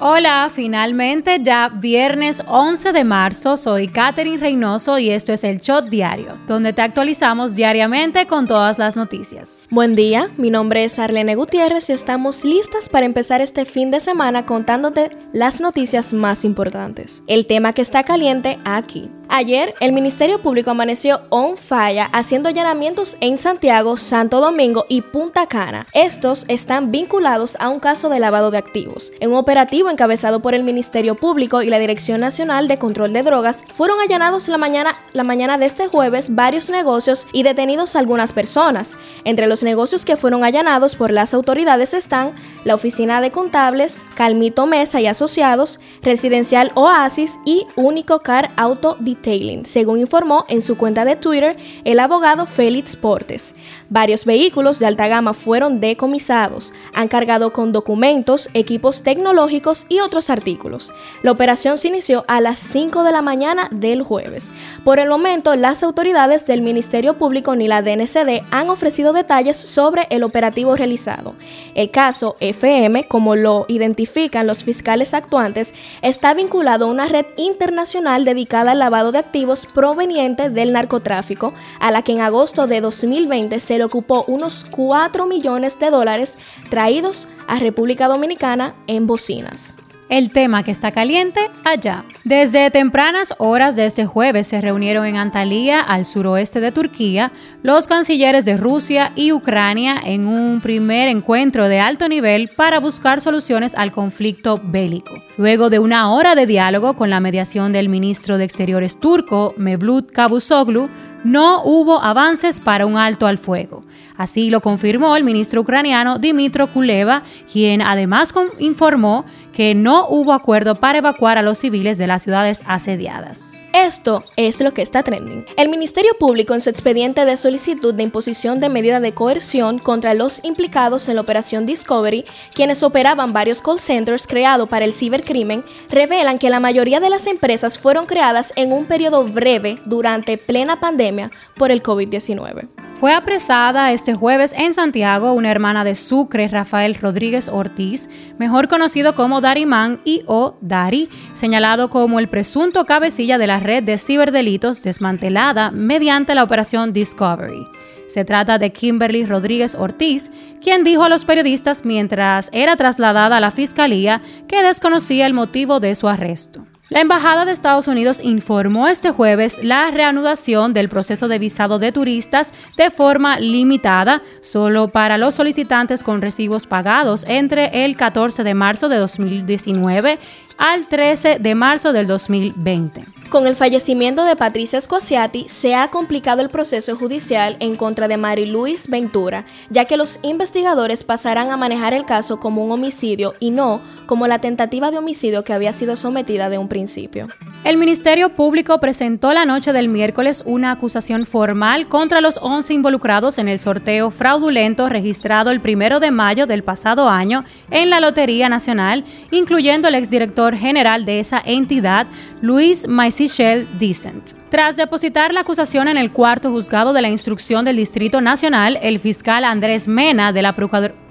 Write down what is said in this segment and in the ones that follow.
Hola, finalmente ya viernes 11 de marzo, soy Katherine Reynoso y esto es el Shot Diario, donde te actualizamos diariamente con todas las noticias. Buen día, mi nombre es Arlene Gutiérrez y estamos listas para empezar este fin de semana contándote las noticias más importantes. El tema que está caliente aquí. Ayer, el Ministerio Público amaneció on fire haciendo allanamientos en Santiago, Santo Domingo y Punta Cana. Estos están vinculados a un caso de lavado de activos. En un operativo encabezado por el Ministerio Público y la Dirección Nacional de Control de Drogas, fueron allanados la mañana, la mañana de este jueves varios negocios y detenidos algunas personas. Entre los negocios que fueron allanados por las autoridades están la Oficina de Contables, Calmito Mesa y Asociados, Residencial Oasis y Único Car Auto Detailing, según informó en su cuenta de Twitter el abogado Félix Portes. Varios vehículos de alta gama fueron decomisados, han cargado con documentos, equipos tecnológicos y otros artículos. La operación se inició a las 5 de la mañana del jueves. Por el momento, las autoridades del Ministerio Público ni la DNCD han ofrecido detalles sobre el operativo realizado. El caso FM, como lo identifican los fiscales actuantes, está vinculado a una red internacional dedicada al lavado de activos proveniente del narcotráfico, a la que en agosto de 2020 se le ocupó unos 4 millones de dólares traídos a República Dominicana en bocinas el tema que está caliente allá. Desde tempranas horas de este jueves se reunieron en Antalya, al suroeste de Turquía, los cancilleres de Rusia y Ucrania en un primer encuentro de alto nivel para buscar soluciones al conflicto bélico. Luego de una hora de diálogo con la mediación del ministro de Exteriores turco, Mevlut Cavusoglu, no hubo avances para un alto al fuego. Así lo confirmó el ministro ucraniano Dimitro Kuleva, quien además informó que no hubo acuerdo para evacuar a los civiles de las ciudades asediadas. Esto es lo que está trending. El Ministerio Público en su expediente de solicitud de imposición de medida de coerción contra los implicados en la operación Discovery, quienes operaban varios call centers creados para el cibercrimen, revelan que la mayoría de las empresas fueron creadas en un periodo breve durante plena pandemia por el COVID-19. Fue apresada este jueves en Santiago una hermana de Sucre, Rafael Rodríguez Ortiz, mejor conocido como Darimán y o Dari, señalado como el presunto cabecilla de la red de ciberdelitos desmantelada mediante la operación Discovery. Se trata de Kimberly Rodríguez Ortiz, quien dijo a los periodistas mientras era trasladada a la fiscalía que desconocía el motivo de su arresto. La Embajada de Estados Unidos informó este jueves la reanudación del proceso de visado de turistas de forma limitada solo para los solicitantes con recibos pagados entre el 14 de marzo de 2019 al 13 de marzo del 2020. Con el fallecimiento de Patricia Scoziati, se ha complicado el proceso judicial en contra de Mary Louise Ventura, ya que los investigadores pasarán a manejar el caso como un homicidio y no como la tentativa de homicidio que había sido sometida de un principio. El Ministerio Público presentó la noche del miércoles una acusación formal contra los 11 involucrados en el sorteo fraudulento registrado el primero de mayo del pasado año en la Lotería Nacional, incluyendo el exdirector general de esa entidad, Luis Maisichel Decent. Tras depositar la acusación en el cuarto juzgado de la instrucción del Distrito Nacional, el fiscal Andrés Mena de la,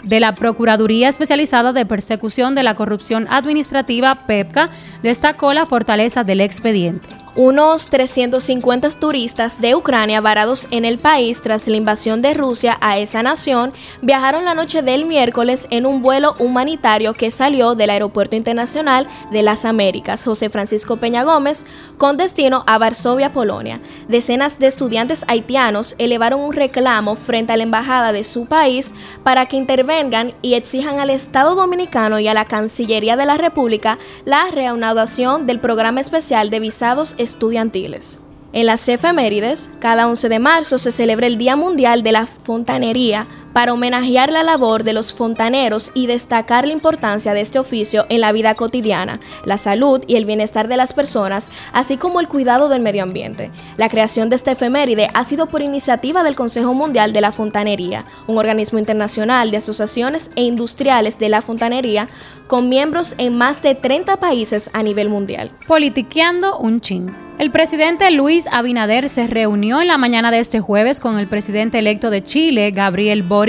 de la Procuraduría Especializada de Persecución de la Corrupción Administrativa, PEPCA, destacó la fortaleza del expediente. Unos 350 turistas de Ucrania varados en el país tras la invasión de Rusia a esa nación viajaron la noche del miércoles en un vuelo humanitario que salió del Aeropuerto Internacional de las Américas José Francisco Peña Gómez con destino a Varsovia, Polonia. Decenas de estudiantes haitianos elevaron un reclamo frente a la embajada de su país para que intervengan y exijan al Estado Dominicano y a la Cancillería de la República la reanudación del programa especial de visados estudiantiles. En las efemérides, cada 11 de marzo se celebra el Día Mundial de la Fontanería para homenajear la labor de los fontaneros y destacar la importancia de este oficio en la vida cotidiana, la salud y el bienestar de las personas, así como el cuidado del medio ambiente. La creación de esta efeméride ha sido por iniciativa del Consejo Mundial de la Fontanería, un organismo internacional de asociaciones e industriales de la fontanería con miembros en más de 30 países a nivel mundial. Politiqueando un chin. El presidente Luis Abinader se reunió en la mañana de este jueves con el presidente electo de Chile, Gabriel Boric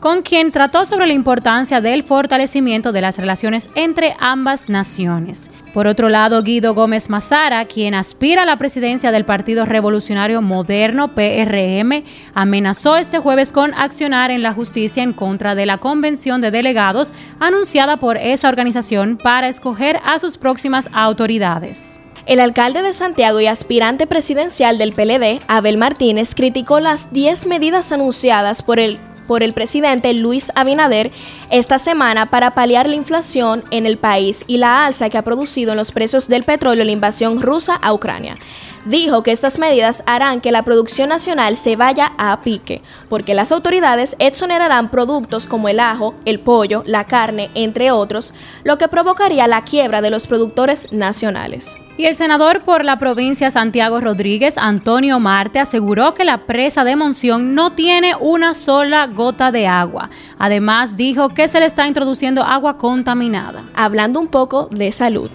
Con quien trató sobre la importancia del fortalecimiento de las relaciones entre ambas naciones. Por otro lado, Guido Gómez Mazara, quien aspira a la presidencia del Partido Revolucionario Moderno PRM, amenazó este jueves con accionar en la justicia en contra de la convención de delegados anunciada por esa organización para escoger a sus próximas autoridades. El alcalde de Santiago y aspirante presidencial del PLD, Abel Martínez, criticó las 10 medidas anunciadas por el por el presidente Luis Abinader esta semana para paliar la inflación en el país y la alza que ha producido en los precios del petróleo la invasión rusa a Ucrania. Dijo que estas medidas harán que la producción nacional se vaya a pique, porque las autoridades exonerarán productos como el ajo, el pollo, la carne, entre otros, lo que provocaría la quiebra de los productores nacionales. Y el senador por la provincia Santiago Rodríguez, Antonio Marte, aseguró que la presa de Monción no tiene una sola gota de agua. Además, dijo que se le está introduciendo agua contaminada. Hablando un poco de salud.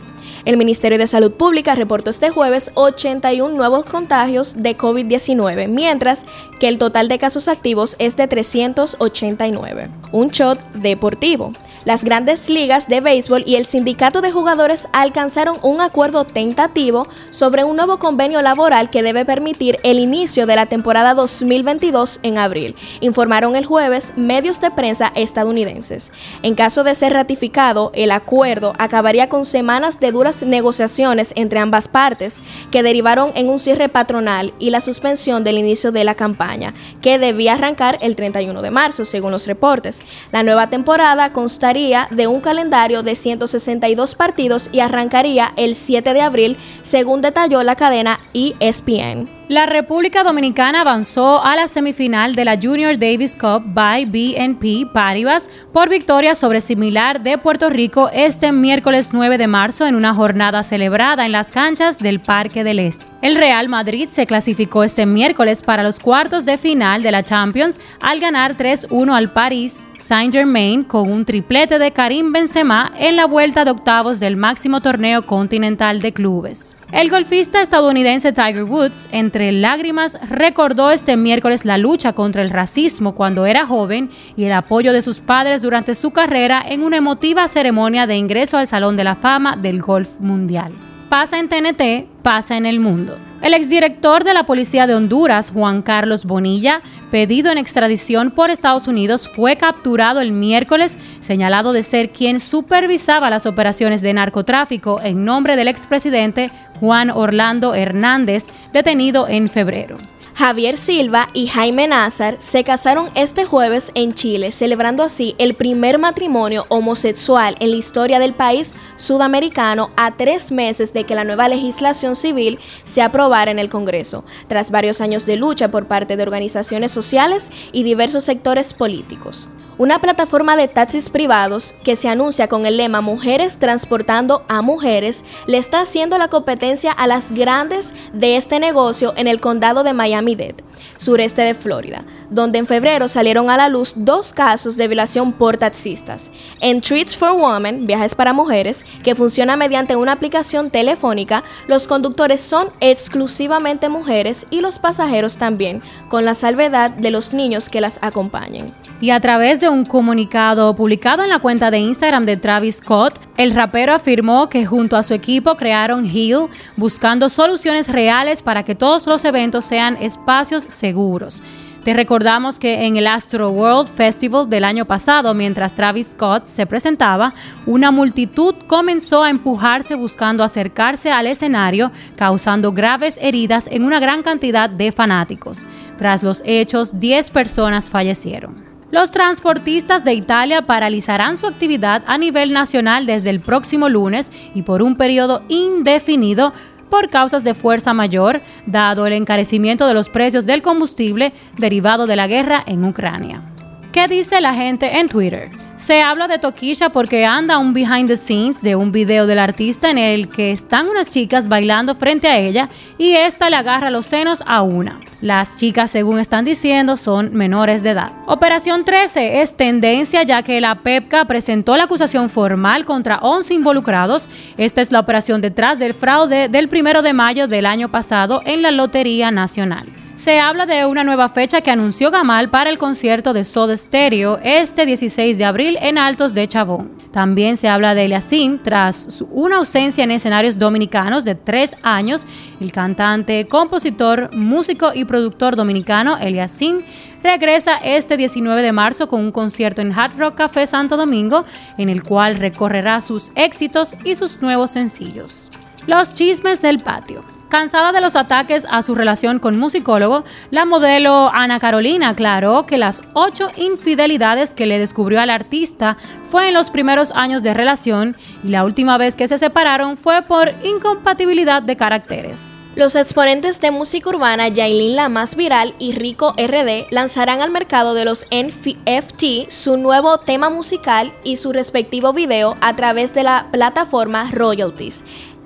El Ministerio de Salud Pública reportó este jueves 81 nuevos contagios de COVID-19, mientras que el total de casos activos es de 389. Un shot deportivo. Las grandes ligas de béisbol y el sindicato de jugadores alcanzaron un acuerdo tentativo sobre un nuevo convenio laboral que debe permitir el inicio de la temporada 2022 en abril, informaron el jueves medios de prensa estadounidenses. En caso de ser ratificado, el acuerdo acabaría con semanas de duras negociaciones entre ambas partes que derivaron en un cierre patronal y la suspensión del inicio de la campaña, que debía arrancar el 31 de marzo, según los reportes. La nueva temporada de un calendario de 162 partidos y arrancaría el 7 de abril, según detalló la cadena ESPN. La República Dominicana avanzó a la semifinal de la Junior Davis Cup by BNP Paribas por victoria sobre similar de Puerto Rico este miércoles 9 de marzo en una jornada celebrada en las canchas del Parque del Este. El Real Madrid se clasificó este miércoles para los cuartos de final de la Champions al ganar 3-1 al Paris Saint-Germain con un triplete de Karim Benzema en la vuelta de octavos del máximo torneo continental de clubes. El golfista estadounidense Tiger Woods, entre lágrimas, recordó este miércoles la lucha contra el racismo cuando era joven y el apoyo de sus padres durante su carrera en una emotiva ceremonia de ingreso al Salón de la Fama del Golf Mundial. Pasa en TNT, pasa en el mundo. El exdirector de la Policía de Honduras, Juan Carlos Bonilla, pedido en extradición por Estados Unidos, fue capturado el miércoles, señalado de ser quien supervisaba las operaciones de narcotráfico en nombre del expresidente Juan Orlando Hernández, detenido en febrero. Javier Silva y Jaime Nazar se casaron este jueves en Chile, celebrando así el primer matrimonio homosexual en la historia del país sudamericano a tres meses de que la nueva legislación civil se aprobara en el Congreso, tras varios años de lucha por parte de organizaciones sociales y diversos sectores políticos. Una plataforma de taxis privados que se anuncia con el lema Mujeres transportando a mujeres le está haciendo la competencia a las grandes de este negocio en el condado de Miami-Dade, sureste de Florida, donde en febrero salieron a la luz dos casos de violación por taxistas. En Treats for Women, viajes para mujeres, que funciona mediante una aplicación telefónica, los conductores son exclusivamente mujeres y los pasajeros también, con la salvedad de los niños que las acompañen. Y a través de un comunicado publicado en la cuenta de Instagram de Travis Scott, el rapero afirmó que junto a su equipo crearon Heal, buscando soluciones reales para que todos los eventos sean espacios seguros. Te recordamos que en el Astro World Festival del año pasado, mientras Travis Scott se presentaba, una multitud comenzó a empujarse buscando acercarse al escenario, causando graves heridas en una gran cantidad de fanáticos. Tras los hechos, 10 personas fallecieron. Los transportistas de Italia paralizarán su actividad a nivel nacional desde el próximo lunes y por un periodo indefinido por causas de fuerza mayor, dado el encarecimiento de los precios del combustible derivado de la guerra en Ucrania. ¿Qué dice la gente en Twitter? Se habla de Toquilla porque anda un behind the scenes de un video del artista en el que están unas chicas bailando frente a ella y esta le agarra los senos a una. Las chicas, según están diciendo, son menores de edad. Operación 13 es tendencia ya que la PEPCA presentó la acusación formal contra 11 involucrados. Esta es la operación detrás del fraude del primero de mayo del año pasado en la Lotería Nacional. Se habla de una nueva fecha que anunció Gamal para el concierto de Soda Stereo este 16 de abril en Altos de Chabón. También se habla de Eliasim tras una ausencia en escenarios dominicanos de tres años. El cantante, compositor, músico y productor dominicano Eliasim regresa este 19 de marzo con un concierto en Hard Rock Café Santo Domingo en el cual recorrerá sus éxitos y sus nuevos sencillos. Los chismes del patio. Cansada de los ataques a su relación con musicólogo, la modelo Ana Carolina aclaró que las ocho infidelidades que le descubrió al artista fue en los primeros años de relación y la última vez que se separaron fue por incompatibilidad de caracteres. Los exponentes de música urbana Yailin La Más Viral y Rico RD lanzarán al mercado de los NFT su nuevo tema musical y su respectivo video a través de la plataforma Royalties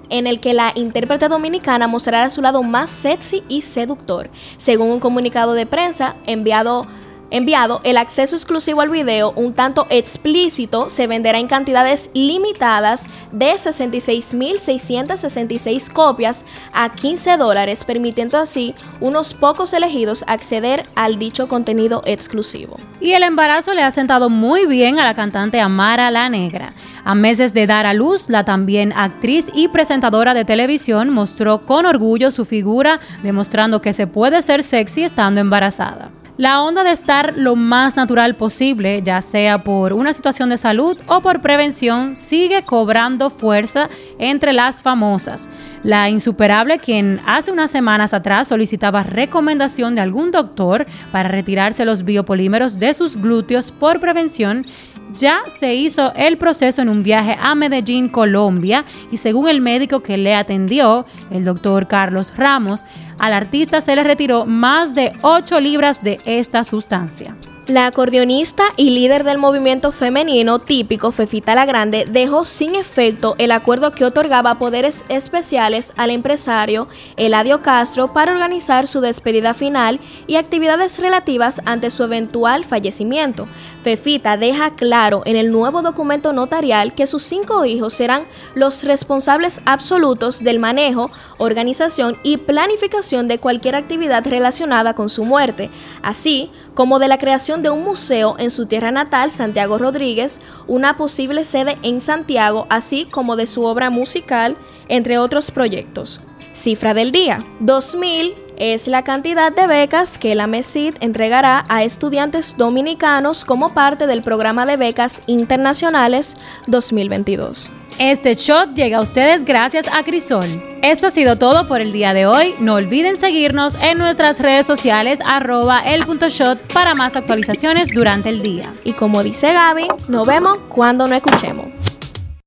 en el que la intérprete dominicana mostrará su lado más sexy y seductor. Según un comunicado de prensa enviado enviado, el acceso exclusivo al video, un tanto explícito, se venderá en cantidades limitadas de 66.666 copias a 15 dólares, permitiendo así unos pocos elegidos acceder al dicho contenido exclusivo. Y el embarazo le ha sentado muy bien a la cantante Amara La Negra. A meses de dar a luz, la también actriz y presentadora de televisión mostró con orgullo su figura, demostrando que se puede ser sexy estando embarazada. La onda de estar lo más natural posible, ya sea por una situación de salud o por prevención, sigue cobrando fuerza entre las famosas. La insuperable, quien hace unas semanas atrás solicitaba recomendación de algún doctor para retirarse los biopolímeros de sus glúteos por prevención, ya se hizo el proceso en un viaje a Medellín, Colombia, y según el médico que le atendió, el doctor Carlos Ramos, al artista se le retiró más de 8 libras de esta sustancia. La acordeonista y líder del movimiento femenino típico Fefita la Grande dejó sin efecto el acuerdo que otorgaba poderes especiales al empresario Eladio Castro para organizar su despedida final y actividades relativas ante su eventual fallecimiento. Fefita deja claro en el nuevo documento notarial que sus cinco hijos serán los responsables absolutos del manejo, organización y planificación de cualquier actividad relacionada con su muerte, así como de la de un museo en su tierra natal, Santiago Rodríguez, una posible sede en Santiago, así como de su obra musical, entre otros proyectos. Cifra del día. 2000 es la cantidad de becas que la MESID entregará a estudiantes dominicanos como parte del programa de becas internacionales 2022. Este shot llega a ustedes gracias a Crisol. Esto ha sido todo por el día de hoy. No olviden seguirnos en nuestras redes sociales arroba el punto shot para más actualizaciones durante el día. Y como dice Gaby, nos vemos cuando no escuchemos.